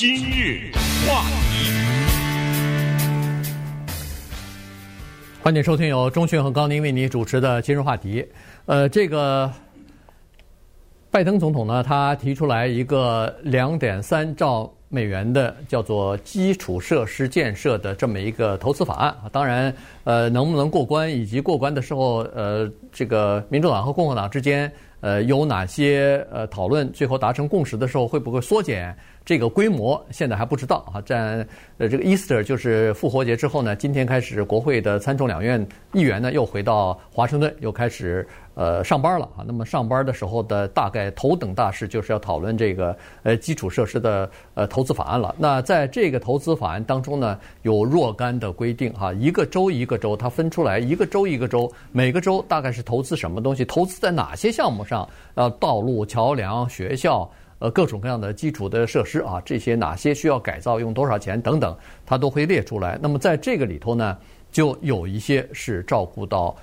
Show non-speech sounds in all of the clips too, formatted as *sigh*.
今日话题，欢迎收听由钟迅和高宁为你主持的今日话题。呃，这个拜登总统呢，他提出来一个两点三兆美元的叫做基础设施建设的这么一个投资法案。当然，呃，能不能过关，以及过关的时候，呃，这个民主党和共和党之间。呃，有哪些呃讨论？最后达成共识的时候，会不会缩减这个规模？现在还不知道啊。在呃这个 Easter 就是复活节之后呢，今天开始，国会的参众两院议员呢又回到华盛顿，又开始。呃，上班了啊。那么上班的时候的大概头等大事就是要讨论这个呃基础设施的呃投资法案了。那在这个投资法案当中呢，有若干的规定哈，一个州一个州它分出来，一个州一个州，每个州大概是投资什么东西，投资在哪些项目上？呃，道路、桥梁、学校，呃，各种各样的基础的设施啊，这些哪些需要改造，用多少钱等等，它都会列出来。那么在这个里头呢，就有一些是照顾到。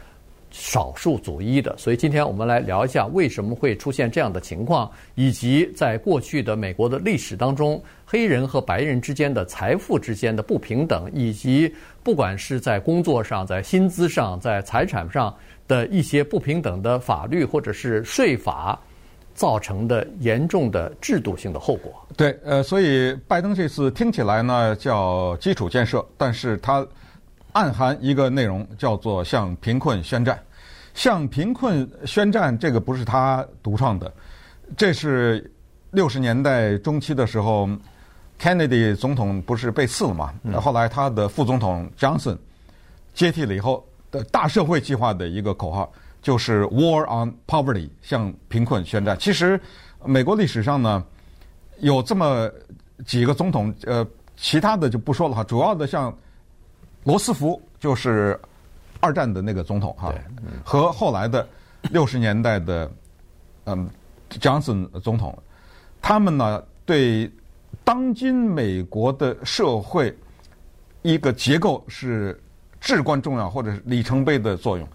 少数族裔的，所以今天我们来聊一下为什么会出现这样的情况，以及在过去的美国的历史当中，黑人和白人之间的财富之间的不平等，以及不管是在工作上、在薪资上、在财产上的一些不平等的法律或者是税法造成的严重的制度性的后果。对，呃，所以拜登这次听起来呢叫基础建设，但是他。暗含一个内容，叫做向贫困宣战。向贫困宣战，这个不是他独创的，这是六十年代中期的时候，Kennedy 总统不是被刺了嘛？后来他的副总统 Johnson 接替了以后的大社会计划的一个口号，就是 War on Poverty，向贫困宣战。其实美国历史上呢，有这么几个总统，呃，其他的就不说了哈，主要的像。罗斯福就是二战的那个总统哈，和后来的六十年代的嗯，Johnson 总统，他们呢对当今美国的社会一个结构是至关重要或者是里程碑的作用。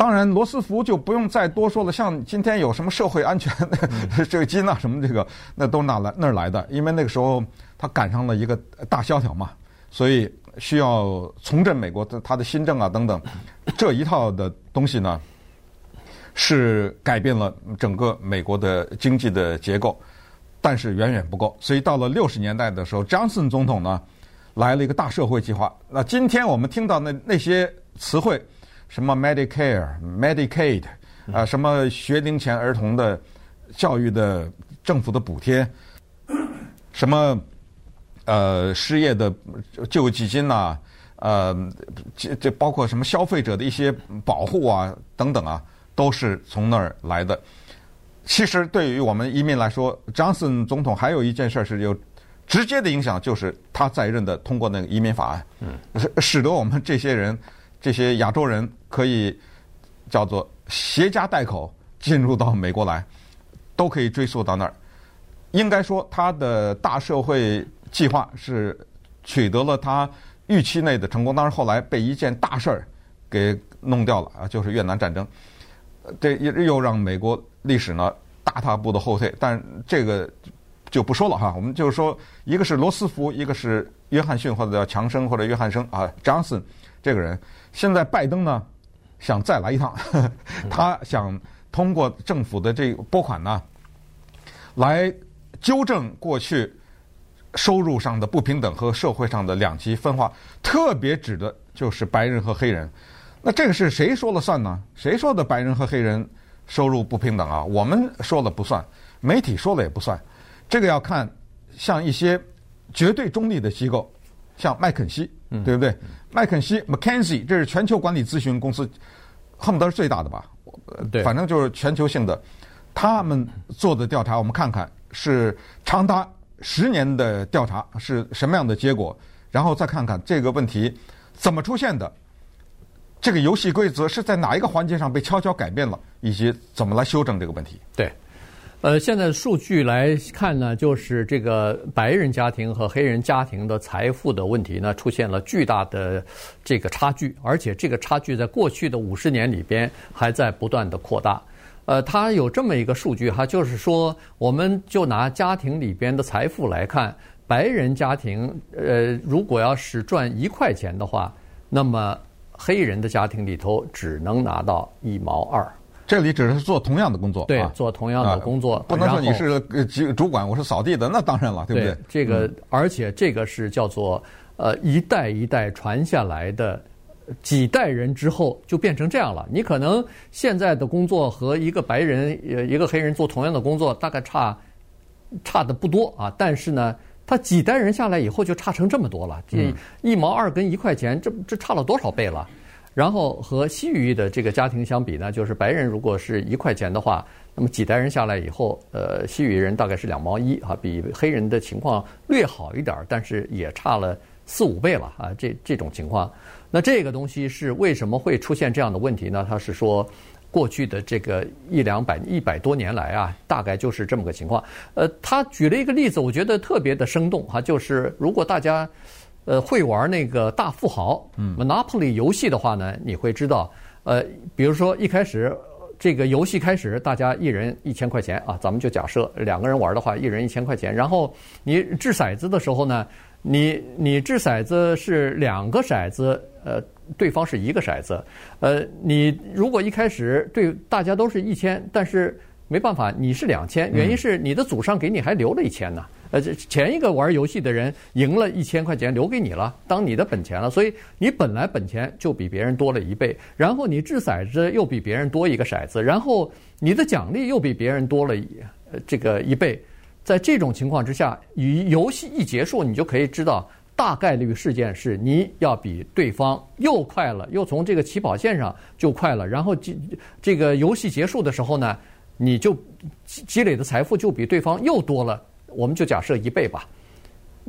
当然，罗斯福就不用再多说了，像今天有什么社会安全 *laughs* 这个金啊什么这个，那都哪来那儿来的？因为那个时候他赶上了一个大萧条嘛，所以。需要重振美国的他的新政啊等等，这一套的东西呢，是改变了整个美国的经济的结构，但是远远不够。所以到了六十年代的时候，Johnson 总统呢来了一个大社会计划。那今天我们听到那那些词汇，什么 Medicare、Medicaid 啊，什么学龄前儿童的教育的政府的补贴，*coughs* 什么。呃，失业的救济金呐、啊，呃，这这包括什么消费者的一些保护啊，等等啊，都是从那儿来的。其实对于我们移民来说，Johnson 总统还有一件事是有直接的影响，就是他在任的通过那个移民法案，嗯，使使得我们这些人，这些亚洲人可以叫做携家带口进入到美国来，都可以追溯到那儿。应该说，他的大社会。计划是取得了他预期内的成功，当然后来被一件大事儿给弄掉了啊，就是越南战争，这又又让美国历史呢大踏步的后退。但这个就不说了哈，我们就是说，一个是罗斯福，一个是约翰逊或者叫强生或者约翰生啊，Johnson 这个人。现在拜登呢想再来一趟，呵 *laughs* 呵他想通过政府的这个拨款呢来纠正过去。收入上的不平等和社会上的两极分化，特别指的就是白人和黑人。那这个是谁说了算呢？谁说的白人和黑人收入不平等啊？我们说了不算，媒体说了也不算。这个要看像一些绝对中立的机构，像麦肯锡，对不对？麦肯锡 （McKinsey） 这是全球管理咨询公司，恨不得是最大的吧？对，反正就是全球性的。他们做的调查，我们看看是长达。十年的调查是什么样的结果？然后再看看这个问题怎么出现的，这个游戏规则是在哪一个环节上被悄悄改变了，以及怎么来修正这个问题？对，呃，现在数据来看呢，就是这个白人家庭和黑人家庭的财富的问题呢，出现了巨大的这个差距，而且这个差距在过去的五十年里边还在不断的扩大。呃，他有这么一个数据哈，就是说，我们就拿家庭里边的财富来看，白人家庭，呃，如果要是赚一块钱的话，那么黑人的家庭里头只能拿到一毛二。这里只是做同样的工作，对，啊、做同样的工作，啊、不能说你是主管，我是扫地的，那当然了，对不对？对这个，嗯、而且这个是叫做呃一代一代传下来的，几代人之后就变成这样了。你可能现在的工作和一个白人呃一个黑人做同样的工作，大概差差的不多啊，但是呢，他几代人下来以后就差成这么多了，这一毛二跟一块钱，这这差了多少倍了？然后和西语的这个家庭相比呢，就是白人如果是一块钱的话，那么几代人下来以后，呃，西语人大概是两毛一啊，比黑人的情况略好一点，但是也差了四五倍了啊，这这种情况。那这个东西是为什么会出现这样的问题呢？他是说，过去的这个一两百一百多年来啊，大概就是这么个情况。呃，他举了一个例子，我觉得特别的生动哈，就是如果大家。呃，会玩那个大富豪 Monopoly 游戏的话呢，你会知道，呃，比如说一开始这个游戏开始，大家一人一千块钱啊，咱们就假设两个人玩的话，一人一千块钱。然后你掷骰子的时候呢，你你掷骰子是两个骰子，呃，对方是一个骰子，呃，你如果一开始对大家都是一千，但是没办法，你是两千，原因是你的祖上给你还留了一千呢。呃，这前一个玩游戏的人赢了一千块钱，留给你了，当你的本钱了。所以你本来本钱就比别人多了一倍，然后你掷骰子又比别人多一个骰子，然后你的奖励又比别人多了呃这个一倍。在这种情况之下，与游戏一结束，你就可以知道大概率事件是你要比对方又快了，又从这个起跑线上就快了。然后这这个游戏结束的时候呢，你就积积累的财富就比对方又多了。我们就假设一倍吧，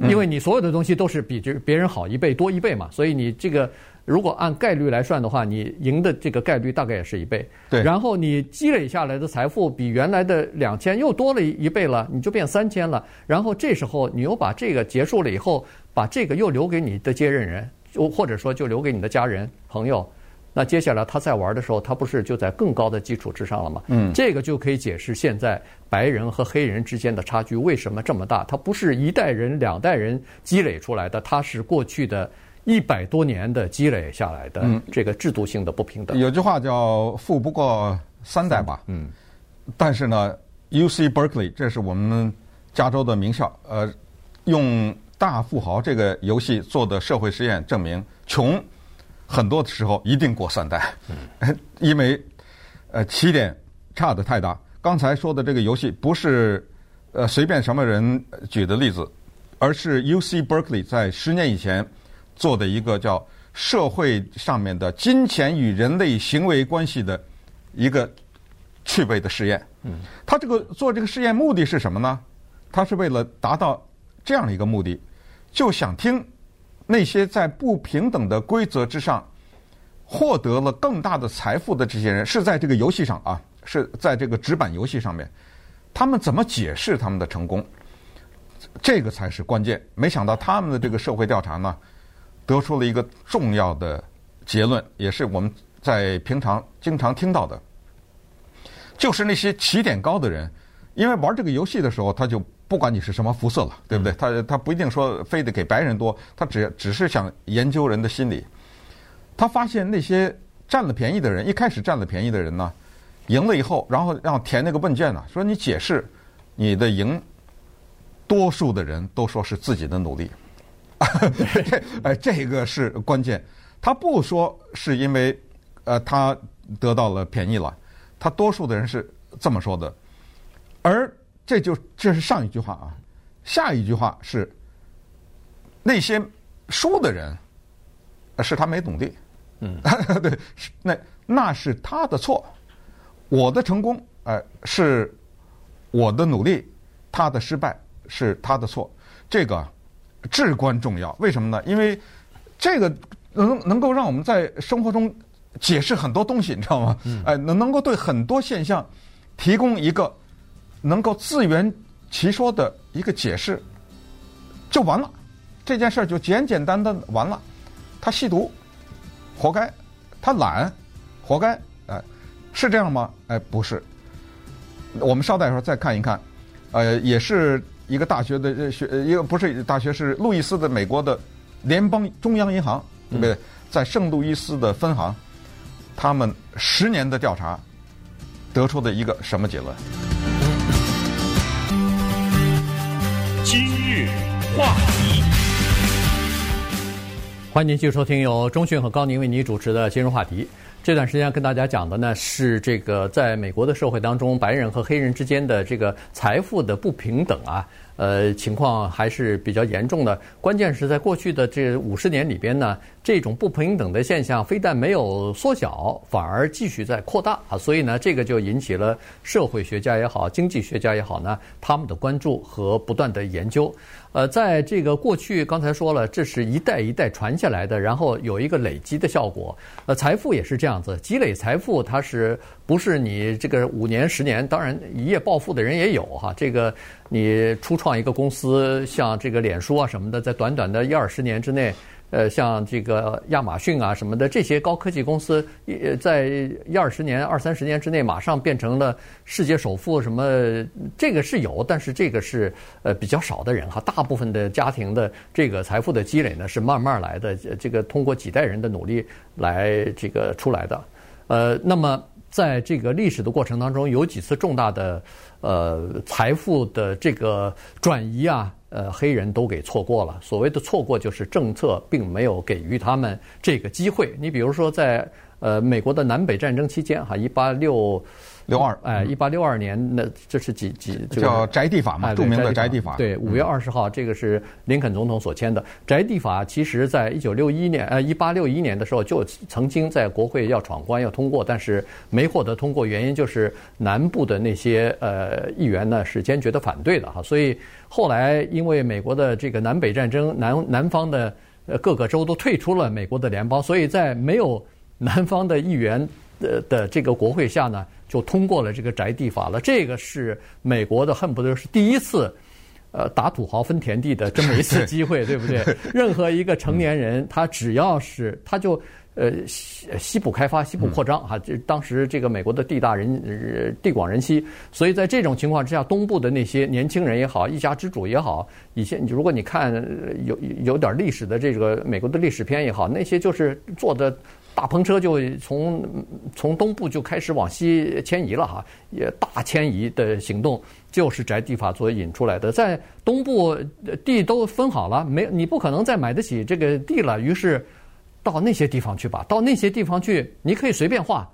因为你所有的东西都是比这别人好一倍多一倍嘛，所以你这个如果按概率来算的话，你赢的这个概率大概也是一倍。对，然后你积累下来的财富比原来的两千又多了一倍了，你就变三千了。然后这时候你又把这个结束了以后，把这个又留给你的接任人，就或者说就留给你的家人朋友。那接下来他在玩的时候，他不是就在更高的基础之上了吗？嗯，这个就可以解释现在白人和黑人之间的差距为什么这么大。它不是一代人、两代人积累出来的，它是过去的一百多年的积累下来的这个制度性的不平等。有句话叫“富不过三代”吧？嗯。但是呢，UC Berkeley 这是我们加州的名校，呃，用大富豪这个游戏做的社会实验证明，穷。很多的时候一定过三代，因为呃起点差的太大。刚才说的这个游戏不是呃随便什么人举的例子，而是 UC Berkeley 在十年以前做的一个叫社会上面的金钱与人类行为关系的一个趣味的实验。他这个做这个实验目的是什么呢？他是为了达到这样的一个目的，就想听。那些在不平等的规则之上获得了更大的财富的这些人，是在这个游戏上啊，是在这个纸板游戏上面，他们怎么解释他们的成功？这个才是关键。没想到他们的这个社会调查呢，得出了一个重要的结论，也是我们在平常经常听到的，就是那些起点高的人，因为玩这个游戏的时候，他就。不管你是什么肤色了，对不对？他他不一定说非得给白人多，他只只是想研究人的心理。他发现那些占了便宜的人，一开始占了便宜的人呢，赢了以后，然后让填那个问卷呢，说你解释你的赢，多数的人都说是自己的努力。这哎，这个是关键。他不说是因为呃他得到了便宜了，他多数的人是这么说的，而。这就这是上一句话啊，下一句话是那些输的人，是他没努力，嗯，*laughs* 对，那那是他的错，我的成功，呃，是我的努力，他的失败是他的错，这个至关重要。为什么呢？因为这个能能够让我们在生活中解释很多东西，你知道吗？哎，能能够对很多现象提供一个。能够自圆其说的一个解释，就完了，这件事儿就简简单单完了。他吸毒，活该；他懒，活该。哎，是这样吗？哎，不是。我们稍待一会儿再看一看。呃，也是一个大学的学，一个不是大学，是路易斯的美国的联邦中央银行，对不对？在圣路易斯的分行，他们十年的调查得出的一个什么结论？话题，欢迎您继续收听由中讯和高宁为您主持的今日话题。这段时间跟大家讲的呢是这个在美国的社会当中，白人和黑人之间的这个财富的不平等啊。呃，情况还是比较严重的。关键是在过去的这五十年里边呢，这种不平等的现象非但没有缩小，反而继续在扩大啊。所以呢，这个就引起了社会学家也好、经济学家也好呢，他们的关注和不断的研究。呃，在这个过去，刚才说了，这是一代一代传下来的，然后有一个累积的效果。呃，财富也是这样子，积累财富，它是不是你这个五年、十年？当然，一夜暴富的人也有哈。这个你初创一个公司，像这个脸书啊什么的，在短短的一二十年之内。呃，像这个亚马逊啊什么的这些高科技公司，呃，在一二十年、二三十年之内，马上变成了世界首富，什么这个是有，但是这个是呃比较少的人哈。大部分的家庭的这个财富的积累呢，是慢慢来的，这个通过几代人的努力来这个出来的。呃，那么在这个历史的过程当中，有几次重大的呃财富的这个转移啊。呃，黑人都给错过了。所谓的错过，就是政策并没有给予他们这个机会。你比如说，在呃美国的南北战争期间，哈，一八六六二，哎，一八六二年，那这是几几？叫宅地法嘛，著名的宅地法。对，五月二十号，这个是林肯总统所签的宅地法。其实，在一九六一年，呃，一八六一年的时候，就曾经在国会要闯关要通过，但是没获得通过，原因就是南部的那些呃议员呢是坚决的反对的哈，所以。后来，因为美国的这个南北战争，南南方的呃各个州都退出了美国的联邦，所以在没有南方的议员的的这个国会下呢，就通过了这个宅地法了。这个是美国的恨不得是第一次，呃，打土豪分田地的这么一次机会，对不对？*laughs* 任何一个成年人，他只要是他就。呃，西西部开发、西部扩张，哈，这当时这个美国的地大人呃地广人稀，所以在这种情况之下，东部的那些年轻人也好，一家之主也好，以前如果你看有有点历史的这个美国的历史片也好，那些就是做的大篷车就从从东部就开始往西迁移了哈，也大迁移的行动就是宅地法所引出来的，在东部地都分好了，没你不可能再买得起这个地了，于是。到那些地方去吧，到那些地方去，你可以随便画，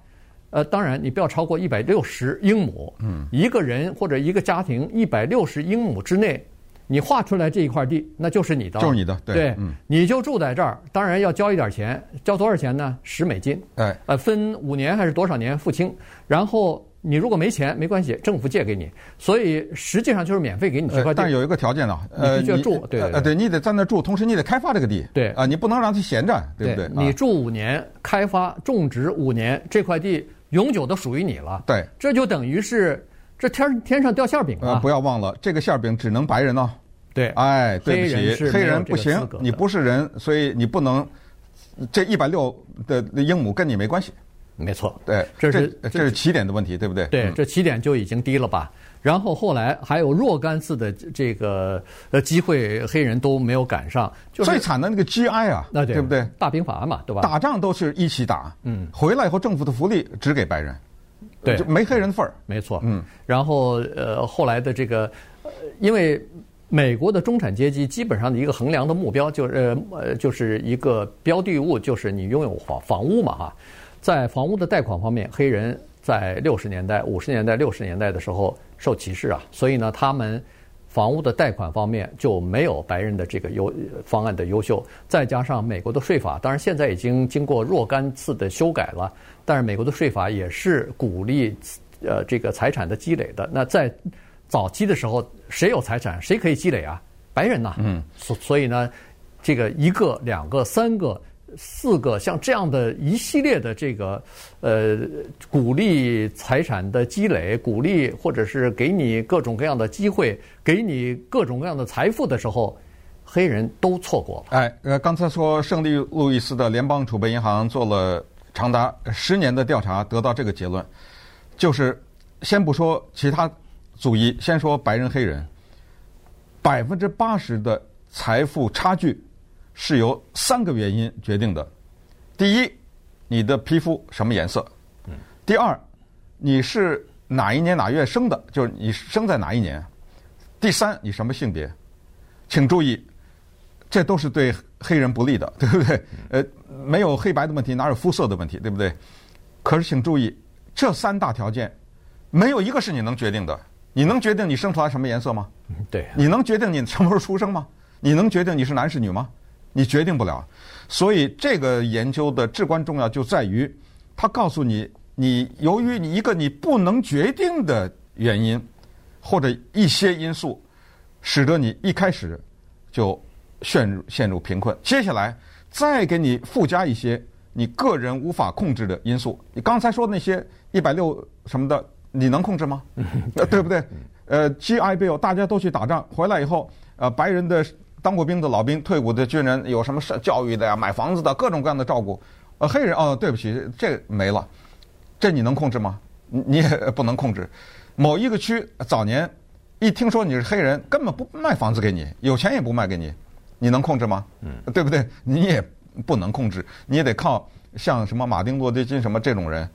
呃，当然你不要超过一百六十英亩，嗯，一个人或者一个家庭一百六十英亩之内，你划出来这一块地，那就是你的，就是你的，对，对嗯，你就住在这儿，当然要交一点钱，交多少钱呢？十美金，哎，呃，分五年还是多少年付清，然后。你如果没钱没关系，政府借给你，所以实际上就是免费给你这块地。但有一个条件呢，呃，你必须住，对对，呃，对你得在那住，同时你得开发这个地，对啊，你不能让它闲着，对不对？你住五年，开发种植五年，这块地永久的属于你了。对，这就等于是这天天上掉馅饼啊。不要忘了，这个馅饼只能白人哦。对，哎，对不起，黑人不行，你不是人，所以你不能这一百六的英亩跟你没关系。没错，对，这是这，这是起点的问题，对不对？对，这起点就已经低了吧？然后后来还有若干次的这个呃机会，黑人都没有赶上。就是、最惨的那个 GI 啊，那对，对不对？大兵法嘛，对吧？打仗都是一起打，嗯，回来以后政府的福利只给白人，对，就没黑人份儿。没错，嗯。然后呃，后来的这个，因为美国的中产阶级基本上的一个衡量的目标就是呃，就是一个标的物，就是你拥有房房屋嘛，哈。在房屋的贷款方面，黑人在六十年代、五十年代、六十年代的时候受歧视啊，所以呢，他们房屋的贷款方面就没有白人的这个优方案的优秀。再加上美国的税法，当然现在已经经过若干次的修改了，但是美国的税法也是鼓励呃这个财产的积累的。那在早期的时候，谁有财产，谁可以积累啊？白人呐，嗯，所所以呢，这个一个、两个、三个。四个像这样的一系列的这个呃鼓励财产的积累，鼓励或者是给你各种各样的机会，给你各种各样的财富的时候，黑人都错过了。哎，呃，刚才说圣地路易斯的联邦储备银行做了长达十年的调查，得到这个结论，就是先不说其他族裔，先说白人黑人，百分之八十的财富差距是由三个原因决定的。第一，你的皮肤什么颜色？第二，你是哪一年哪月生的？就是你生在哪一年？第三，你什么性别？请注意，这都是对黑人不利的，对不对？呃，没有黑白的问题，哪有肤色的问题，对不对？可是请注意，这三大条件没有一个是你能决定的。你能决定你生出来什么颜色吗？对。你能决定你什么时候出生吗？你能决定你是男是女吗？你决定不了。所以这个研究的至关重要就在于，它告诉你，你由于你一个你不能决定的原因，或者一些因素，使得你一开始就陷入陷入贫困。接下来再给你附加一些你个人无法控制的因素。你刚才说的那些一百六什么的，你能控制吗？*laughs* 对不对？呃，GI Bill，大家都去打仗回来以后，呃，白人的。当过兵的老兵、退伍的军人，有什么是教育的呀、买房子的各种各样的照顾。呃，黑人哦，对不起，这没了，这你能控制吗？你也 *laughs* 不能控制。某一个区早年一听说你是黑人，根本不卖房子给你，有钱也不卖给你，你能控制吗？嗯，对不对？你也不能控制，你也得靠像什么马丁·洛德·金什么这种人。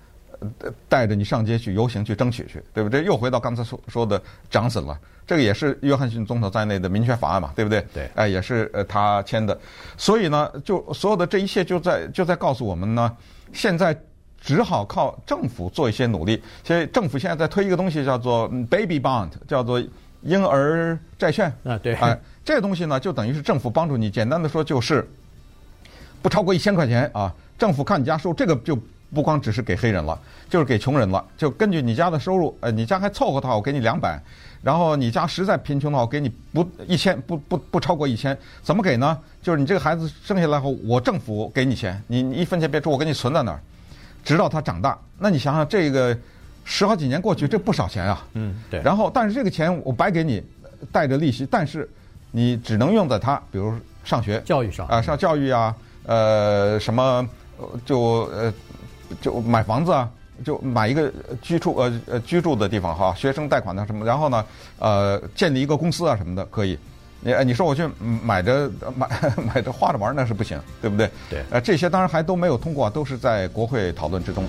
带着你上街去游行去争取去，对不对？又回到刚才说说的强森了，这个也是约翰逊总统在内的民权法案嘛，对不对？对，哎，也是呃他签的。所以呢，就所有的这一切就在就在告诉我们呢，现在只好靠政府做一些努力。所以政府现在在推一个东西叫做 Baby Bond，叫做婴儿债券啊，对，哎，这个东西呢就等于是政府帮助你，简单的说就是不超过一千块钱啊，政府看你家收这个就。不光只是给黑人了，就是给穷人了。就根据你家的收入，呃，你家还凑合的话，我给你两百；然后你家实在贫穷的话，我给你不一千，不不不超过一千。怎么给呢？就是你这个孩子生下来后，我政府给你钱，你你一分钱别出，我给你存在那儿，直到他长大。那你想想，这个十好几年过去，这不少钱啊。嗯，对。然后，但是这个钱我白给你，带着利息，但是你只能用在他，比如上学、教育上啊，上教育啊，呃，什么就呃。就买房子啊，就买一个居住呃呃居住的地方哈，学生贷款的什么，然后呢，呃，建立一个公司啊什么的可以。你你说我去买着买 *laughs* 买着花着玩那是不行，对不对？对。呃，这些当然还都没有通过，都是在国会讨论之中。